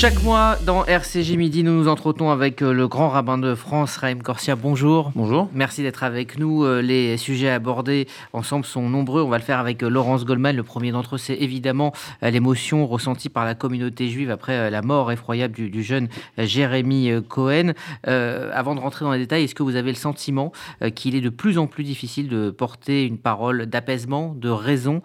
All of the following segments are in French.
Chaque mois, dans RCJ Midi, nous nous entretenons avec euh, le grand rabbin de France, Raïm Corsia. Bonjour. Bonjour. Merci d'être avec nous. Euh, les sujets abordés ensemble sont nombreux. On va le faire avec euh, Laurence Goldman. Le premier d'entre eux, c'est évidemment l'émotion ressentie par la communauté juive après la mort effroyable du, jeune Jérémy Cohen. avant de rentrer dans les détails, est-ce que vous avez le sentiment qu'il est de plus en plus difficile de porter une parole d'apaisement, de raison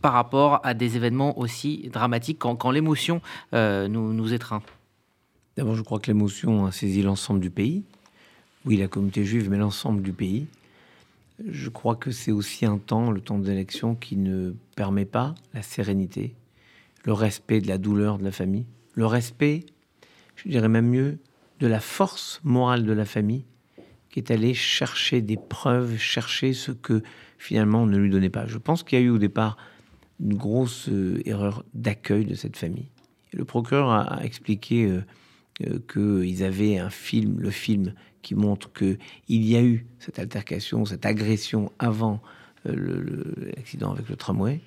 par rapport à des événements aussi dramatiques quand, l'émotion euh, nous, nous étreint D'abord, je crois que l'émotion a saisi l'ensemble du pays. Oui, la communauté juive, mais l'ensemble du pays. Je crois que c'est aussi un temps, le temps des élections, qui ne permet pas la sérénité, le respect de la douleur de la famille, le respect, je dirais même mieux, de la force morale de la famille, qui est allée chercher des preuves, chercher ce que finalement on ne lui donnait pas. Je pense qu'il y a eu au départ une grosse euh, erreur d'accueil de cette famille. le procureur a, expliqué euh, euh, qu'ils avaient un film, le film qui montre qu'il y a eu cette altercation, cette agression avant l'accident avec le tramway.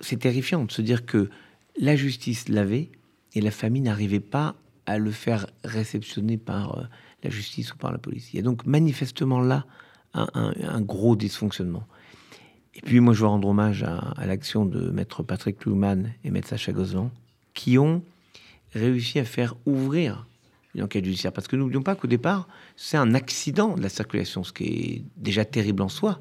C'est terrifiant de se dire que la justice l'avait et la famille n'arrivait pas à le faire réceptionner par la justice ou par la police. Il y a donc manifestement là un gros dysfonctionnement. Et puis moi, je veux rendre hommage à, l'action de maître Patrick Kluman et maître Sacha Gozlan, qui ont réussi à faire ouvrir une enquête judiciaire. Parce que n'oublions pas qu'au départ, c'est un accident de la circulation, ce qui est déjà terrible en soi.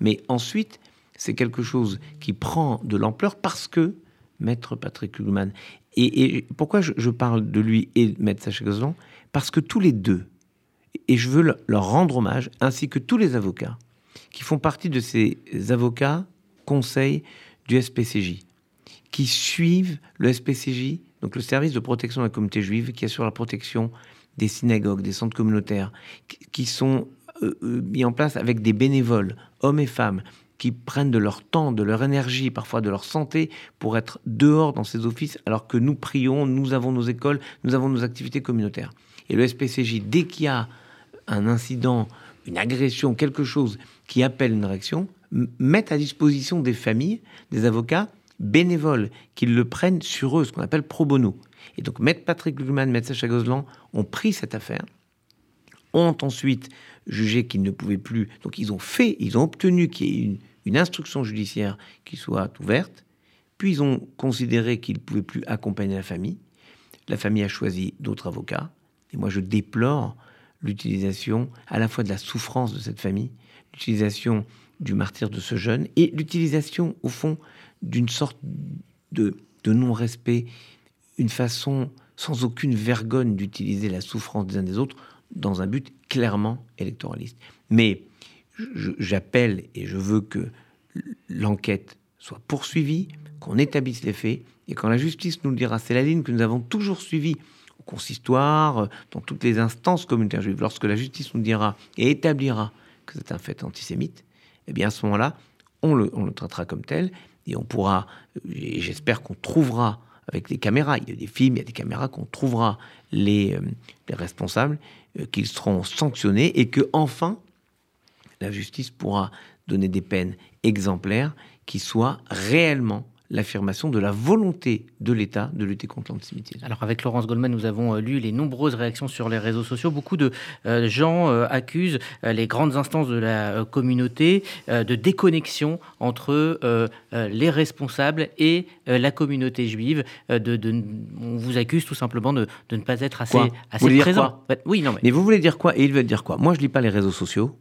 Mais ensuite, c'est quelque chose qui prend de l'ampleur parce que maître Patrick Kluman. Et, pourquoi je, parle de lui et maître Sacha Gozlan Parce que tous les deux, et je veux leur rendre hommage, ainsi que tous les avocats, qui font partie de ces avocats conseils du SPCJ, qui suivent le SPCJ, donc le service de protection de la communauté juive, qui assure la protection des synagogues, des centres communautaires, qui sont euh, euh, mis en place avec des bénévoles, hommes et femmes, qui prennent de leur temps, de leur énergie, parfois de leur santé, pour être dehors dans ces offices, alors que nous prions, nous avons nos écoles, nous avons nos activités communautaires. Et le SPCJ, dès qu'il y a un incident une agression, quelque chose qui appelle une réaction, mettent à disposition des familles, des avocats bénévoles, qui le prennent sur eux, ce qu'on appelle pro bono. Et donc, Maître Patrick Luhmann, Maître Sacha Gozlan ont pris cette affaire, ont ensuite jugé qu'ils ne pouvaient plus. Donc, ils ont fait, ils ont obtenu qu'il y ait une, une instruction judiciaire qui soit ouverte, puis ils ont considéré qu'ils ne pouvaient plus accompagner la famille. La famille a choisi d'autres avocats. Et moi, je déplore l'utilisation à la fois de la souffrance de cette famille, l'utilisation du martyr de ce jeune et l'utilisation, au fond, d'une sorte de, non-respect, une façon sans aucune vergogne d'utiliser la souffrance des uns des autres dans un but clairement électoraliste. Mais j'appelle et je veux que l'enquête soit poursuivie, qu'on établisse les faits, et quand la justice nous le dira, c'est la ligne que nous avons toujours suivie consistoire, dans toutes les instances communautaires juives, lorsque la justice nous dira et établira que c'est un fait antisémite, eh bien à ce moment-là, on le, traitera comme tel et on pourra, et j'espère qu'on trouvera avec les caméras, il y a des films, il y a des caméras, qu'on trouvera les, euh, responsables, euh, qu'ils seront sanctionnés et que enfin la justice pourra donner des peines exemplaires qui soient réellement l'affirmation de la volonté de l'État de lutter contre l'antisémitisme. Alors avec Laurence Goldman, nous avons euh, lu les nombreuses réactions sur les réseaux sociaux. Beaucoup de euh, gens euh, accusent les grandes instances de la communauté de déconnexion entre les responsables et la communauté juive. De, on vous accuse tout simplement de, ne pas être assez, assez présent. oui, non, mais... mais vous voulez dire quoi? Et il veut dire quoi? Moi, je lis pas les réseaux sociaux.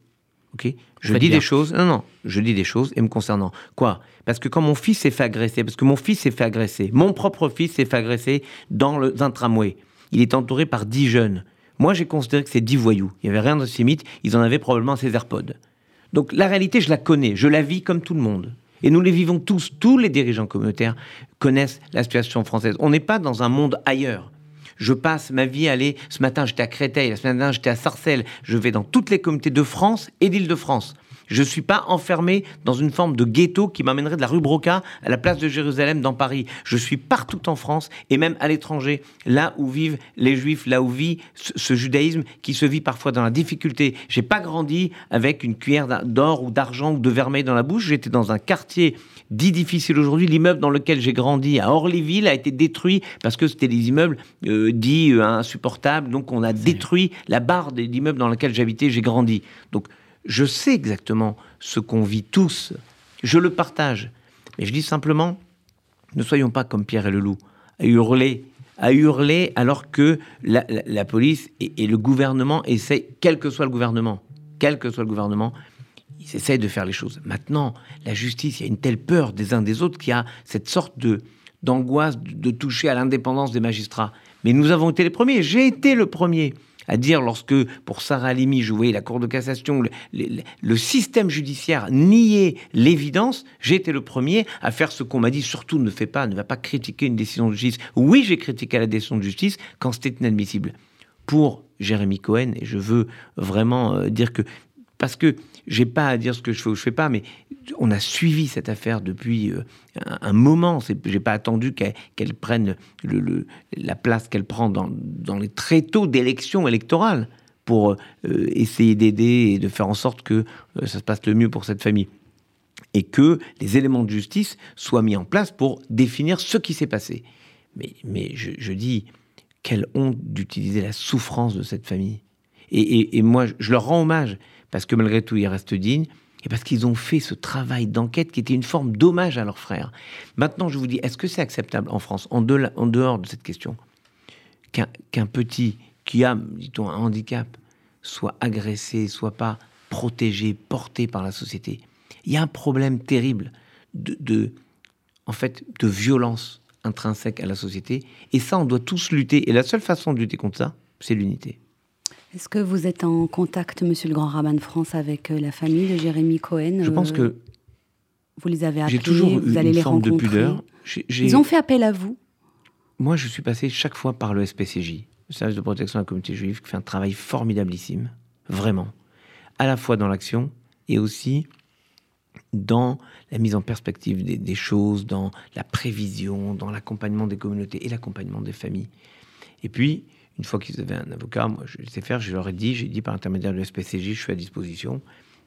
Ok, je dis des choses. Non, non, je dis des choses et me concernant. Quoi? Parce que quand mon fils s'est fait agresser, parce que mon fils s'est fait agresser, mon propre fils s'est fait agresser dans le, un tramway. Il est entouré par dix jeunes. Moi, j'ai considéré que c'est dix voyous. Il n'y avait rien d'antisémite. Ils en avaient probablement ces AirPods. Donc la réalité, je la connais. Je la vis comme tout le monde. Et nous les vivons tous. Tous les dirigeants communautaires connaissent la situation française. On n'est pas dans un monde ailleurs. Je passe ma vie à aller. Ce matin, j'étais à Créteil, la semaine dernière, j'étais à Sarcelles. Je vais dans toutes les communautés de France et d'Île-de-France. Je ne suis pas enfermé dans une forme de ghetto qui m'amènerait de la rue Broca à la place de Jérusalem dans Paris. Je suis partout en France et même à l'étranger, là où vivent les Juifs, là où vit ce, judaïsme qui se vit parfois dans la difficulté. J'ai pas grandi avec une cuillère d'or ou d'argent ou de vermeil dans la bouche. J'étais dans un quartier dit difficile aujourd'hui. L'immeuble dans lequel j'ai grandi à Orlyville a été détruit parce que c'était des immeubles euh, dits euh, insupportables. Donc on a détruit la barre de l'immeuble dans lequel j'habitais, j'ai grandi. Donc je sais exactement ce qu'on vit tous. Je le partage. Mais je dis simplement, ne soyons pas comme Pierre et le loup, à hurler, à hurler alors que la, police et, le gouvernement essaient, quel que soit le gouvernement, quel que soit le gouvernement, ils essayent de faire les choses. Maintenant, la justice, il y a une telle peur des uns des autres qu'il y a cette sorte de d'angoisse de, toucher à l'indépendance des magistrats. Mais nous avons été les premiers. J'ai été le premier à dire lorsque, pour Sarah Halimi, je voyais la Cour de cassation, le, système judiciaire nier l'évidence, j'ai été le premier à faire ce qu'on m'a dit, surtout ne fais pas, ne va pas critiquer une décision de justice. Oui, j'ai critiqué la décision de justice quand c'était inadmissible. Pour Jérémy Cohen, et je veux vraiment euh, dire que parce que j'ai pas à dire ce que je fais ou je fais pas, mais on a suivi cette affaire depuis euh, un, moment. J'ai pas attendu qu'elle prenne la place qu'elle prend dans, les tréteaux d'élections électorales pour euh, essayer d'aider et de faire en sorte que euh, ça se passe le mieux pour cette famille. Et que les éléments de justice soient mis en place pour définir ce qui s'est passé. Mais, je, dis, quelle honte d'utiliser la souffrance de cette famille. Et, et moi, je leur rends hommage parce que malgré tout, ils restent dignes, et parce qu'ils ont fait ce travail d'enquête qui était une forme d'hommage à leurs frères. Maintenant, je vous dis, est-ce que c'est acceptable en France, en, dehors de cette question, qu'un petit qui a, dit-on, un handicap, soit agressé, soit pas protégé, porté par la société? Il y a un problème terrible de, en fait, de violence intrinsèque à la société, et ça, on doit tous lutter. Et la seule façon de lutter contre ça, c'est l'unité. Est-ce que vous êtes en contact, monsieur le grand rabbin de France, avec euh, la famille de Jérémy Cohen Je pense que. Vous les avez appelés, toujours vous allez les rencontrer. de pudeur. Ils ont fait appel à vous Moi, je suis passé chaque fois par le SPCJ, le service de protection de la communauté juive, qui fait un travail formidablissime, vraiment, à la fois dans l'action et aussi dans la mise en perspective des, des choses, dans la prévision, dans l'accompagnement des communautés et l'accompagnement des familles. Et puis, une fois qu'ils avaient un avocat, moi je sais faire, je leur ai dit, j'ai dit par l'intermédiaire de SPCJ, je suis à disposition.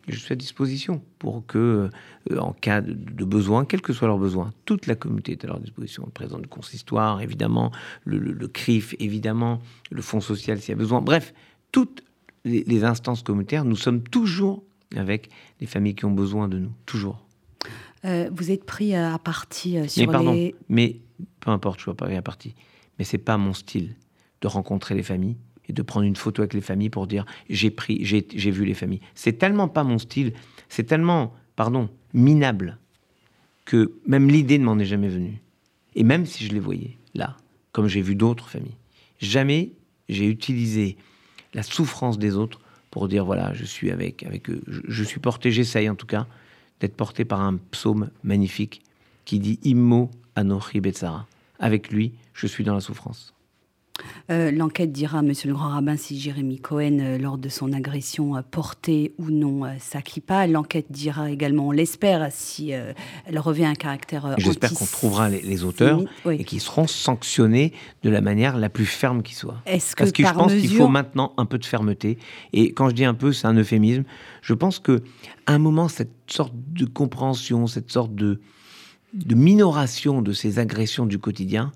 Je suis à disposition pour que, euh, en cas de, besoin, quel que soit leur besoin, toute la communauté est à leur disposition. Le président du consistoire, évidemment, le, CRIF, évidemment, le Fonds social s'il y a besoin. Bref, toutes les, instances communautaires, nous sommes toujours avec les familles qui ont besoin de nous, toujours. Euh, vous êtes pris à partie euh, sur mais pardon, Mais peu importe, je ne vois pas à partie. Mais c'est pas mon style de rencontrer les familles et de prendre une photo avec les familles pour dire j'ai pris, j'ai vu les familles. C'est tellement pas mon style, c'est tellement, pardon, minable que même l'idée ne m'en est jamais venue. Et même si je les voyais là, comme j'ai vu d'autres familles, jamais j'ai utilisé la souffrance des autres pour dire voilà, je suis avec, avec eux. Je, suis porté, j'essaye en tout cas, d'être porté par un psaume magnifique qui dit Immo Anochi Betsara. Avec lui, je suis dans la souffrance. Euh, l'enquête dira, monsieur le grand rabbin, si Jérémy Cohen, euh, lors de son agression, portait ou non sa kippa. L'enquête dira également, on l'espère, si euh, elle revêt un caractère. J'espère qu'on trouvera les, auteurs et qu'ils seront sanctionnés de la manière la plus ferme qui soit. Est-ce Parce que, je pense qu'il faut maintenant un peu de fermeté. Et quand je dis un peu, c'est un euphémisme. Je pense que un moment, cette sorte de compréhension, cette sorte de, de minoration de ces agressions du quotidien,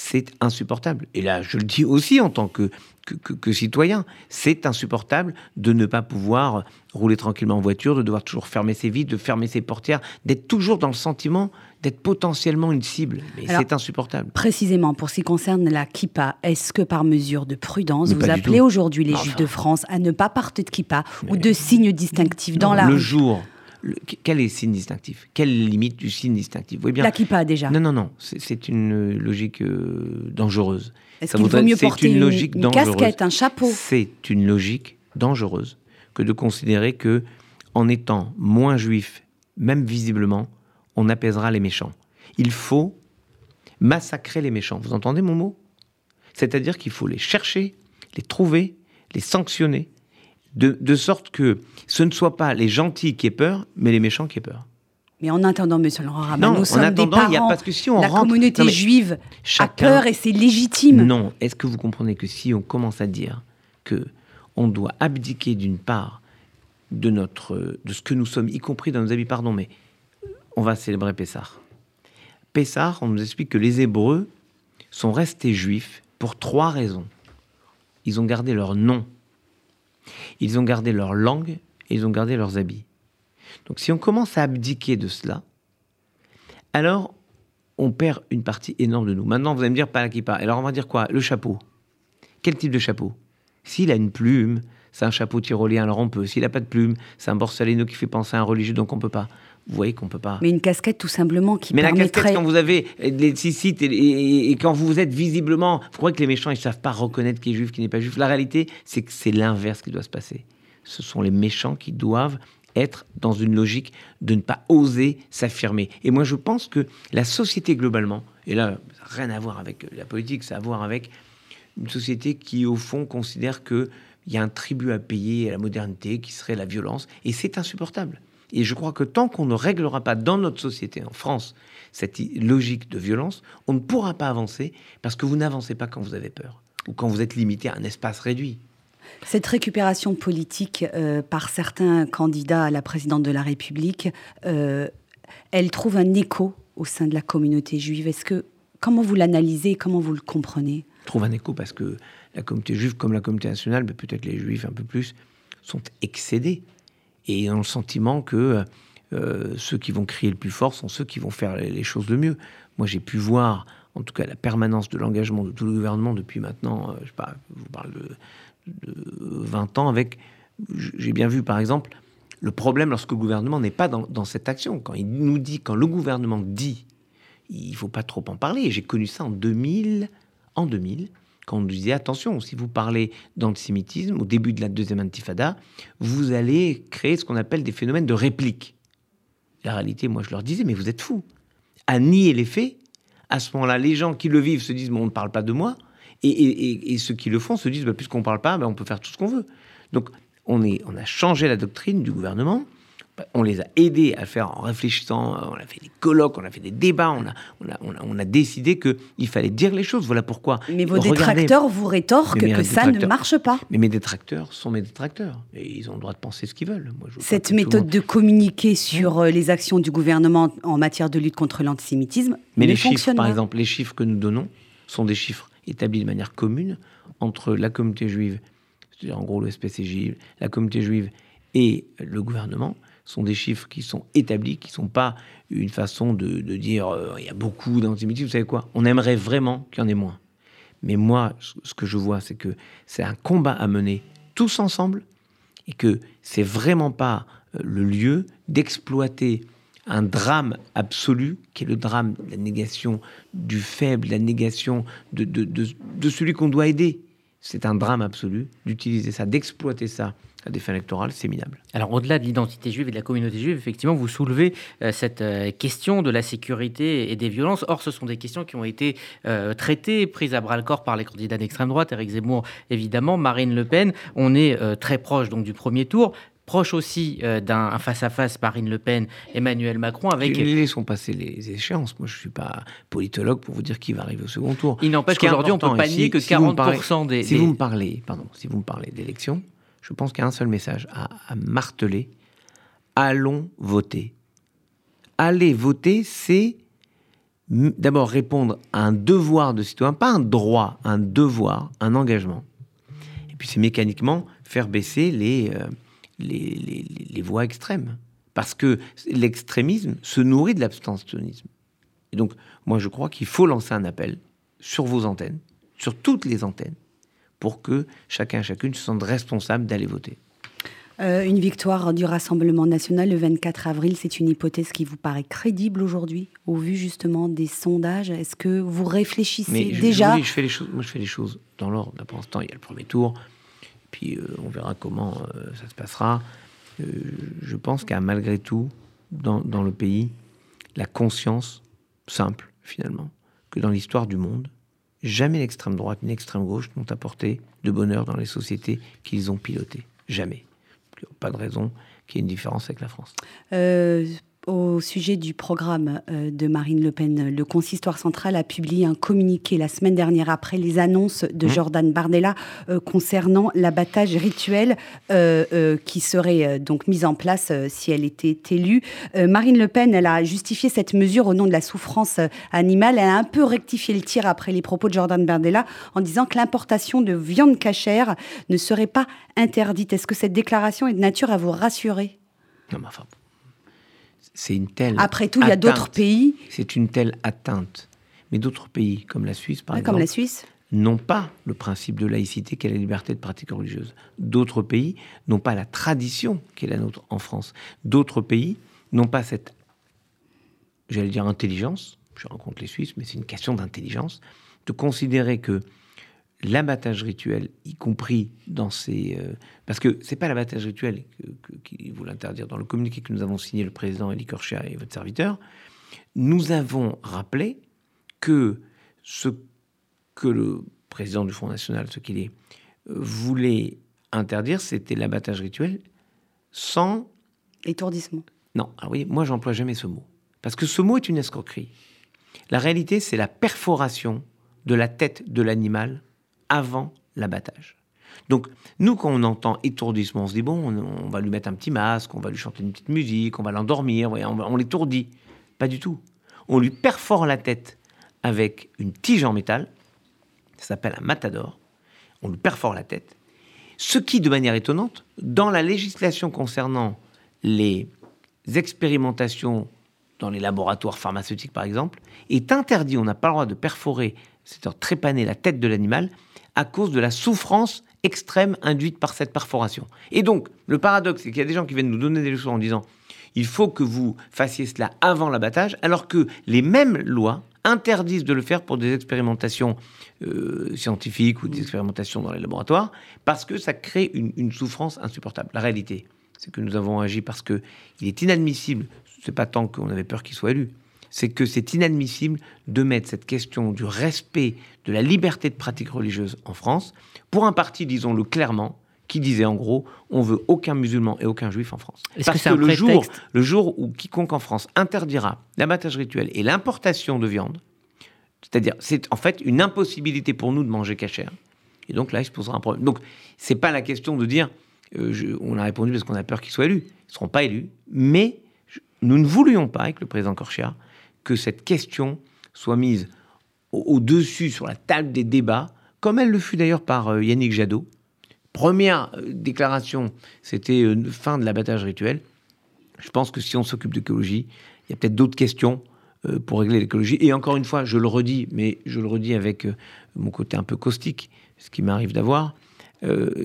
c'est insupportable. Et là, je le dis aussi en tant que, que, citoyen, c'est insupportable de ne pas pouvoir rouler tranquillement en voiture, de devoir toujours fermer ses vitres, de fermer ses portières, d'être toujours dans le sentiment d'être potentiellement une cible. Mais c'est insupportable. Précisément, pour ce qui concerne la kippa, est-ce que par mesure de prudence, vous appelez aujourd'hui les Juifs de France à ne pas porter de kippa ou de signes distinctifs dans la Le jour quel est le signe distinctif? Quelle est la limite du signe distinctif? Vous bien La kippa, déjà. Non, non, non. C'est une logique euh, dangereuse. Est-ce qu'il vaut mieux porter une, logique une, casquette, un chapeau? C'est une logique dangereuse que de considérer que, en étant moins juif, même visiblement, on apaisera les méchants. Il faut massacrer les méchants. Vous entendez mon mot? C'est-à-dire qu'il faut les chercher, les trouver, les sanctionner, de, sorte que ce ne soit pas les gentils qui aient peur, mais les méchants qui aient peur. Mais en attendant, Monsieur Laurent Rabat, nous sommes des parents. Y a, parce que si on la communauté juive a peur et c'est légitime. Non, est-ce que vous comprenez que si on commence à dire que on doit abdiquer d'une part de notre de ce que nous sommes, y compris dans nos habits, pardon, mais on va célébrer Pessah. Pessah, on nous explique que les Hébreux sont restés juifs pour trois raisons. Ils ont gardé leur nom, ils ont gardé leur langue et ils ont gardé leurs habits. Donc si on commence à abdiquer de cela, alors on perd une partie énorme de nous. Maintenant, vous allez me dire pas la kippa. Alors on va dire quoi? Le chapeau. Quel type de chapeau? S'il a une plume, c'est un chapeau tyrolien, alors on peut. S'il n'a pas de plume, c'est un borsalino qui fait penser à un religieux, donc on peut pas. Vous voyez qu'on peut pas. Mais une casquette tout simplement qui Mais la casquette, quand vous avez les six sites et, quand vous êtes visiblement... Vous croyez que les méchants, ils savent pas reconnaître qui est juif, qui n'est pas juif. La réalité, c'est que c'est l'inverse qui doit se passer. Ce sont les méchants qui doivent être dans une logique de ne pas oser s'affirmer. Et moi, je pense que la société globalement, et là, rien à voir avec la politique, ça a à voir avec une société qui, au fond, considère qu'il y a un tribut à payer à la modernité, qui serait la violence, et c'est insupportable. Et je crois que tant qu'on ne réglera pas dans notre société, en France, cette logique de violence, on ne pourra pas avancer, parce que vous n'avancez pas quand vous avez peur, ou quand vous êtes limité à un espace réduit. Cette récupération politique euh, par certains candidats à la présidente de la République, euh, elle trouve un écho au sein de la communauté juive. Est-ce que comment vous l'analysez, comment vous le comprenez? Trouve un écho parce que la communauté juive, comme la communauté nationale, mais peut-être les juifs un peu plus, sont excédés et ont le sentiment que euh, ceux qui vont crier le plus fort sont ceux qui vont faire les choses le mieux. Moi, j'ai pu voir, en tout cas, la permanence de l'engagement de tout le gouvernement depuis maintenant, je sais pas, je vous parle de de 20 ans avec, j'ai bien vu par exemple, le problème lorsque le gouvernement n'est pas dans, cette action. Quand il nous dit, quand le gouvernement dit, il faut pas trop en parler. J'ai connu ça en 2000, en 2000, quand on disait attention, si vous parlez d'antisémitisme au début de la deuxième intifada, vous allez créer ce qu'on appelle des phénomènes de réplique. La réalité, moi je leur disais, mais vous êtes fous. À nier les faits, à ce moment-là, les gens qui le vivent se disent, mais on ne parle pas de moi. Et, ceux qui le font se disent, bah, puisqu'on ne parle pas, bah, on peut faire tout ce qu'on veut. Donc on, est, on a changé la doctrine du gouvernement. On les a aidés à faire en réfléchissant. On a fait des colloques, on a fait des débats. On a, on a, on a, décidé qu'il fallait dire les choses. Voilà pourquoi. Mais vos détracteurs vous rétorquent que ça ne marche pas. Mais mes détracteurs sont mes détracteurs. Et ils ont le droit de penser ce qu'ils veulent. Cette méthode de communiquer sur euh, les actions du gouvernement en matière de lutte contre l'antisémitisme mais les chiffres, par exemple, les chiffres que nous donnons sont des chiffres établi de manière commune entre la communauté juive, c'est-à-dire en gros le SPCJ, la communauté juive et le gouvernement, sont des chiffres qui sont établis, qui ne sont pas une façon de, dire euh, il y a beaucoup d'antisémitisme. Vous savez quoi? On aimerait vraiment qu'il y en ait moins. Mais moi, ce que je vois, c'est que c'est un combat à mener tous ensemble et que c'est vraiment pas euh, le lieu d'exploiter un drame absolu, qui est le drame de la négation du faible, la négation de, de, de, celui qu'on doit aider. C'est un drame absolu d'utiliser ça, d'exploiter ça à des fins électorales, c'est minable. Alors au-delà de l'identité juive et de la communauté juive, effectivement, vous soulevez euh, cette euh, question de la sécurité et des violences. Or, ce sont des questions qui ont été euh, traitées, prises à bras-le-corps par les candidats d'extrême droite, Éric Zemmour évidemment, Marine Le Pen. On est très proche donc du premier tour proche aussi euh, d'un face-à-face Marine Le Pen, Emmanuel Macron. Avec... Les sont passés les échéances. Moi, je ne suis pas politologue pour vous dire qui va arriver au second tour. Il n'empêche qu'aujourd'hui, on peut pas nier que 40% des... Si vous me parlez, pardon, si vous me parlez d'élections, je pense qu'il y a un seul message à, à marteler. Allons voter. Aller voter, c'est d'abord répondre à un devoir de citoyen, pas un droit, un devoir, un engagement. Et puis c'est mécaniquement faire baisser les... Euh, les, les, voies extrêmes. Parce que l'extrémisme se nourrit de l'abstentionnisme. Et donc, moi, je crois qu'il faut lancer un appel sur vos antennes, sur toutes les antennes, pour que chacun et chacune se sente responsable d'aller voter. Euh, une victoire du Rassemblement national le 24 avril, c'est une hypothèse qui vous paraît crédible aujourd'hui, au vu justement des sondages. Est-ce que vous réfléchissez déjà je, fais les choses, Moi, je fais les choses dans l'ordre. Pour l'instant, il y a le premier tour. Puis euh, on verra comment euh, ça se passera. Euh, je pense qu'à malgré tout, dans, dans, le pays, la conscience simple, finalement, que dans l'histoire du monde, jamais l'extrême droite ni l'extrême gauche n'ont apporté de bonheur dans les sociétés qu'ils ont pilotées. Jamais. Pas de raison qu'il y ait une différence avec la France. Au sujet du programme euh, de Marine Le Pen, le consistoire central a publié un communiqué la semaine dernière après les annonces de mmh. Jordan Bardella euh, concernant l'abattage rituel euh, qui serait donc mis en place si elle était élue. Marine Le Pen, elle a justifié cette mesure au nom de la souffrance animale. Elle a un peu rectifié le tir après les propos de Jordan Bardella en disant que l'importation de viande cachère ne serait pas interdite. Est-ce que cette déclaration est de nature à vous rassurer? Non, mais enfin, c'est une telle. Après tout, il y a d'autres pays. C'est une telle atteinte. Mais d'autres pays, comme la Suisse, par exemple. Comme la Suisse n'ont pas le principe de laïcité qu'est la liberté de pratique religieuse. D'autres pays n'ont pas la tradition qui est la nôtre en France. D'autres pays n'ont pas cette, j'allais dire, intelligence. Je rencontre les Suisses, mais c'est une question d'intelligence, de considérer que l'abattage rituel, y compris dans ces... Euh, parce que c'est pas l'abattage rituel qui vous l'interdire. Dans le communiqué que nous avons signé, le président Elie Korcher et votre serviteur, nous avons rappelé que ce que le président du Front National, ce qu'il est, voulait interdire, c'était l'abattage rituel sans... Étourdissement. Non, ah oui, moi j'emploie jamais ce mot. Parce que ce mot est une escroquerie. La réalité, c'est la perforation de la tête de l'animal avant l'abattage. Donc, nous, quand on entend étourdissement, on se dit, bon, on, va lui mettre un petit masque, on va lui chanter une petite musique, on va l'endormir, on, on l'étourdit. Pas du tout. On lui perfore la tête avec une tige en métal, ça s'appelle un matador, on lui perfore la tête, ce qui, de manière étonnante, dans la législation concernant les expérimentations dans les laboratoires pharmaceutiques, par exemple, est interdit. On n'a pas le droit de perforer, c'est-à-dire trépaner la tête de l'animal, à cause de la souffrance extrême induite par cette perforation. Et donc, le paradoxe, c'est qu'il y a des gens qui viennent nous donner des leçons en disant il faut que vous fassiez cela avant l'abattage, alors que les mêmes lois interdisent de le faire pour des expérimentations euh, scientifiques ou des expérimentations dans les laboratoires, parce que ça crée une, une souffrance insupportable. La réalité, c'est que nous avons agi parce que il est inadmissible, c'est pas tant qu'on avait peur qu'il soit élu, c'est que c'est inadmissible de mettre cette question du respect de la liberté de pratique religieuse en France pour un parti, disons-le clairement, qui disait en gros on veut aucun musulman et aucun juif en France. Parce que, le, jour, le jour où quiconque en France interdira l'abattage rituel et l'importation de viande, c'est-à-dire c'est en fait une impossibilité pour nous de manger cachère. Et donc là, il se posera un problème. Donc c'est pas la question de dire euh, on a répondu parce qu'on a peur qu'ils soient élus. Ils ne seront pas élus, mais nous ne voulions pas avec le président Corchia que cette question soit mise au-dessus, sur la table des débats, comme elle le fut d'ailleurs par euh, Yannick Jadot. Première euh, déclaration, c'était euh, fin de l'abattage rituel. Je pense que si on s'occupe d'écologie, il y a peut-être d'autres questions pour régler l'écologie. Et encore une fois, je le redis, mais je le redis avec mon côté un peu caustique, ce qui m'arrive d'avoir.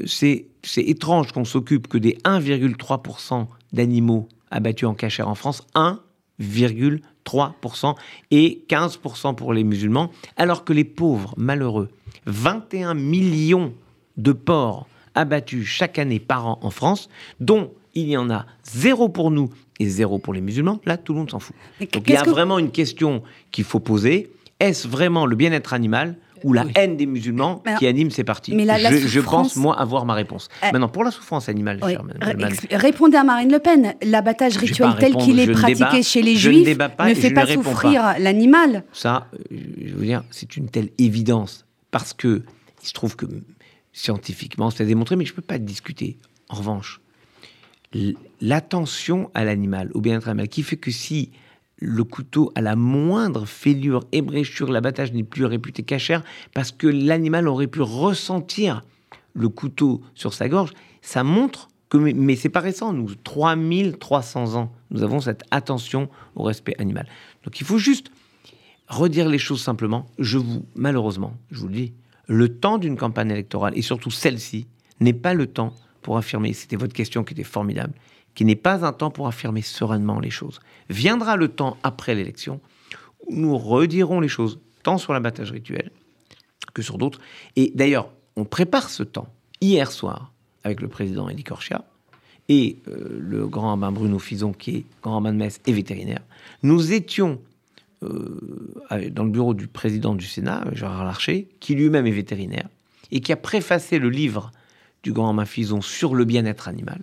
c'est étrange qu'on s'occupe que des 1,3% d'animaux abattus en cachère en France. 1,3%. 3% et 15% pour les musulmans, alors que les pauvres, malheureux, 21 millions de porcs abattus chaque année par an en France, dont il y en a zéro pour nous et zéro pour les musulmans, là tout le monde s'en fout. Donc il y a vraiment une question qu'il faut poser. Est-ce vraiment le bien-être animal ou la haine des musulmans qui anime ces partis. Mais je, pense, moi, avoir ma réponse. Euh, Maintenant, pour la souffrance animale, répondez à Marine Le Pen. L'abattage rituel tel qu'il est pratiqué chez les Juifs ne, fait pas souffrir l'animal. Ça, euh, je veux dire, c'est une telle évidence. Parce que il se trouve que scientifiquement, c'est démontré, mais je ne peux pas discuter. En revanche, l'attention à l'animal, au bien-être animal, qui fait que si le couteau à la moindre fêlure, ébréchure, l'abattage n'est plus réputé cachère parce que l'animal aurait pu ressentir le couteau sur sa gorge. Ça montre que, mais c'est pas récent, nous, 3300 ans, nous avons cette attention au respect animal. Donc il faut juste redire les choses simplement. Je vous, malheureusement, je vous le dis, le temps d'une campagne électorale, et surtout celle-ci, n'est pas le temps pour affirmer, c'était votre question qui était formidable, qui n'est pas un temps pour affirmer sereinement les choses. Viendra le temps après l'élection où nous redirons les choses, tant sur l'abattage rituel que sur d'autres. Et d'ailleurs, on prépare ce temps hier soir avec le président Elie Korchia et euh, le grand rabbin Bruno Fison, qui est grand rabbin de Metz et vétérinaire. Nous étions euh, dans le bureau du président du Sénat, Gérard Larcher, qui lui-même est vétérinaire, et qui a préfacé le livre du grand Mafison sur le bien-être animal,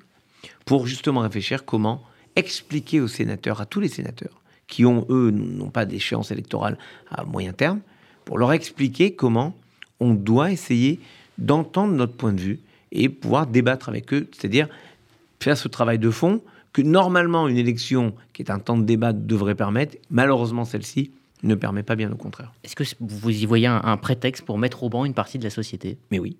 pour justement réfléchir comment expliquer aux sénateurs, à tous les sénateurs, qui ont, eux, n'ont pas d'échéance électorale à moyen terme, pour leur expliquer comment on doit essayer d'entendre notre point de vue et pouvoir débattre avec eux, c'est-à-dire faire ce travail de fond que normalement une élection qui est un temps de débat devrait permettre. Malheureusement, celle-ci ne permet pas bien au contraire. Est-ce que vous y voyez un, prétexte pour mettre au banc une partie de la société? Mais oui.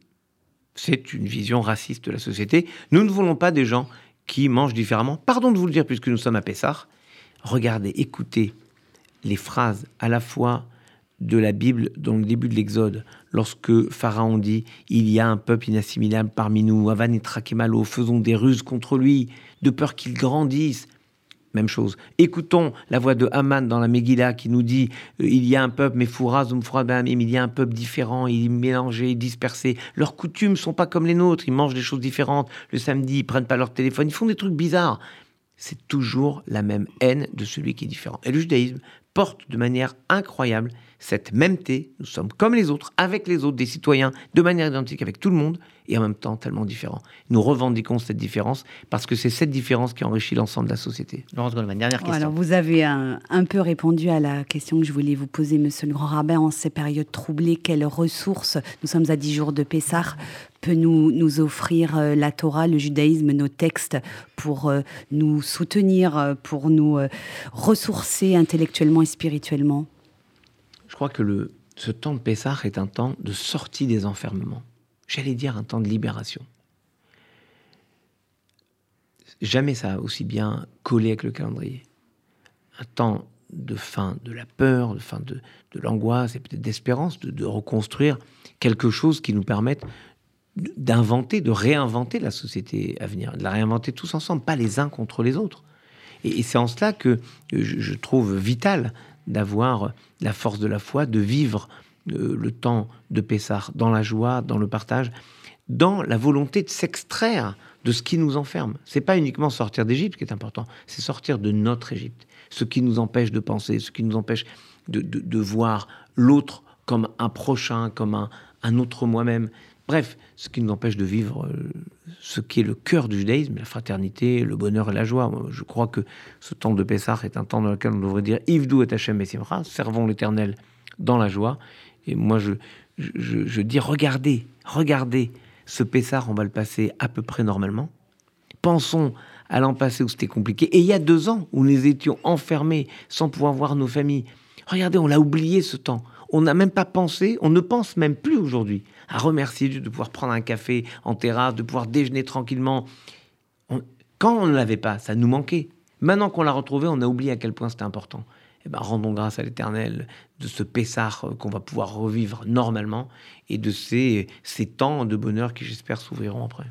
C'est une vision raciste de la société. Nous ne voulons pas des gens qui mangent différemment. Pardon de vous le dire puisque nous sommes à Pessard. Regardez, écoutez les phrases à la fois de la Bible dans le début de l'Exode, lorsque Pharaon dit Il y a un peuple inassimilable parmi nous, Avan et Trakemalo, faisons des ruses contre lui, de peur qu'il grandisse. Même chose. Écoutons la voix de Haman dans la Megillah qui nous dit euh, il y a un peuple, mais il y a un peuple différent, il est mélangé, dispersé. Leurs coutumes sont pas comme les nôtres. Ils mangent des choses différentes. Le samedi, ils prennent pas leur téléphone. Ils font des trucs bizarres. C'est toujours la même haine de celui qui est différent. Et le judaïsme porte de manière incroyable cette mêmeté. Nous sommes comme les autres, avec les autres, des citoyens, de manière identique avec tout le monde, et en même temps tellement différents. Nous revendiquons cette différence parce que c'est cette différence qui enrichit l'ensemble de la société. Laurence Goldman, dernière question. Alors, vous avez un, peu répondu à la question que je voulais vous poser, monsieur le grand rabbin, en ces périodes troublées. Quelles ressources, nous sommes à dix jours de Pessah, peut nous, nous offrir euh, la Torah, le judaïsme, nos textes pour euh, nous soutenir, euh, pour nous ressourcer intellectuellement et spirituellement? Je crois que le, ce temps de Pessah est un temps de sortie des enfermements j'allais dire un temps de libération. Jamais ça a aussi bien collé avec le calendrier. Un temps de fin de la peur, de fin de, l'angoisse et peut-être d'espérance, de, reconstruire quelque chose qui nous permette d'inventer, de réinventer la société à venir, de la réinventer tous ensemble, pas les uns contre les autres. Et, c'est en cela que je, je trouve vital d'avoir la force de la foi, de vivre le temps de Pessah, dans la joie, dans le partage, dans la volonté de s'extraire de ce qui nous enferme. C'est pas uniquement sortir d'Égypte qui est important, c'est sortir de notre Égypte, ce qui nous empêche de penser, ce qui nous empêche de, voir l'autre comme un prochain, comme un, un autre moi-même. Bref, ce qui nous empêche de vivre euh, ce qui est le cœur du judaïsme, la fraternité, le bonheur et la joie. Je crois que ce temps de Pessah est un temps dans lequel on devrait dire Ivdou et Hashem servons l'Éternel dans la joie. Et moi, je, je, dis, regardez, regardez, ce Pessard, on va le passer à peu près normalement. Pensons à l'an passé où c'était compliqué. Et il y a deux ans où nous étions enfermés sans pouvoir voir nos familles. Regardez, on l'a oublié ce temps. On n'a même pas pensé, on ne pense même plus aujourd'hui à remercier Dieu de pouvoir prendre un café en terrasse, de pouvoir déjeuner tranquillement. quand on ne l'avait pas, ça nous manquait. Maintenant qu'on l'a retrouvé, on a oublié à quel point c'était important eh ben, rendons grâce à l'Éternel de ce Pessar euh, qu'on va pouvoir revivre normalement et de ces, ces temps de bonheur qui, j'espère, s'ouvriront après.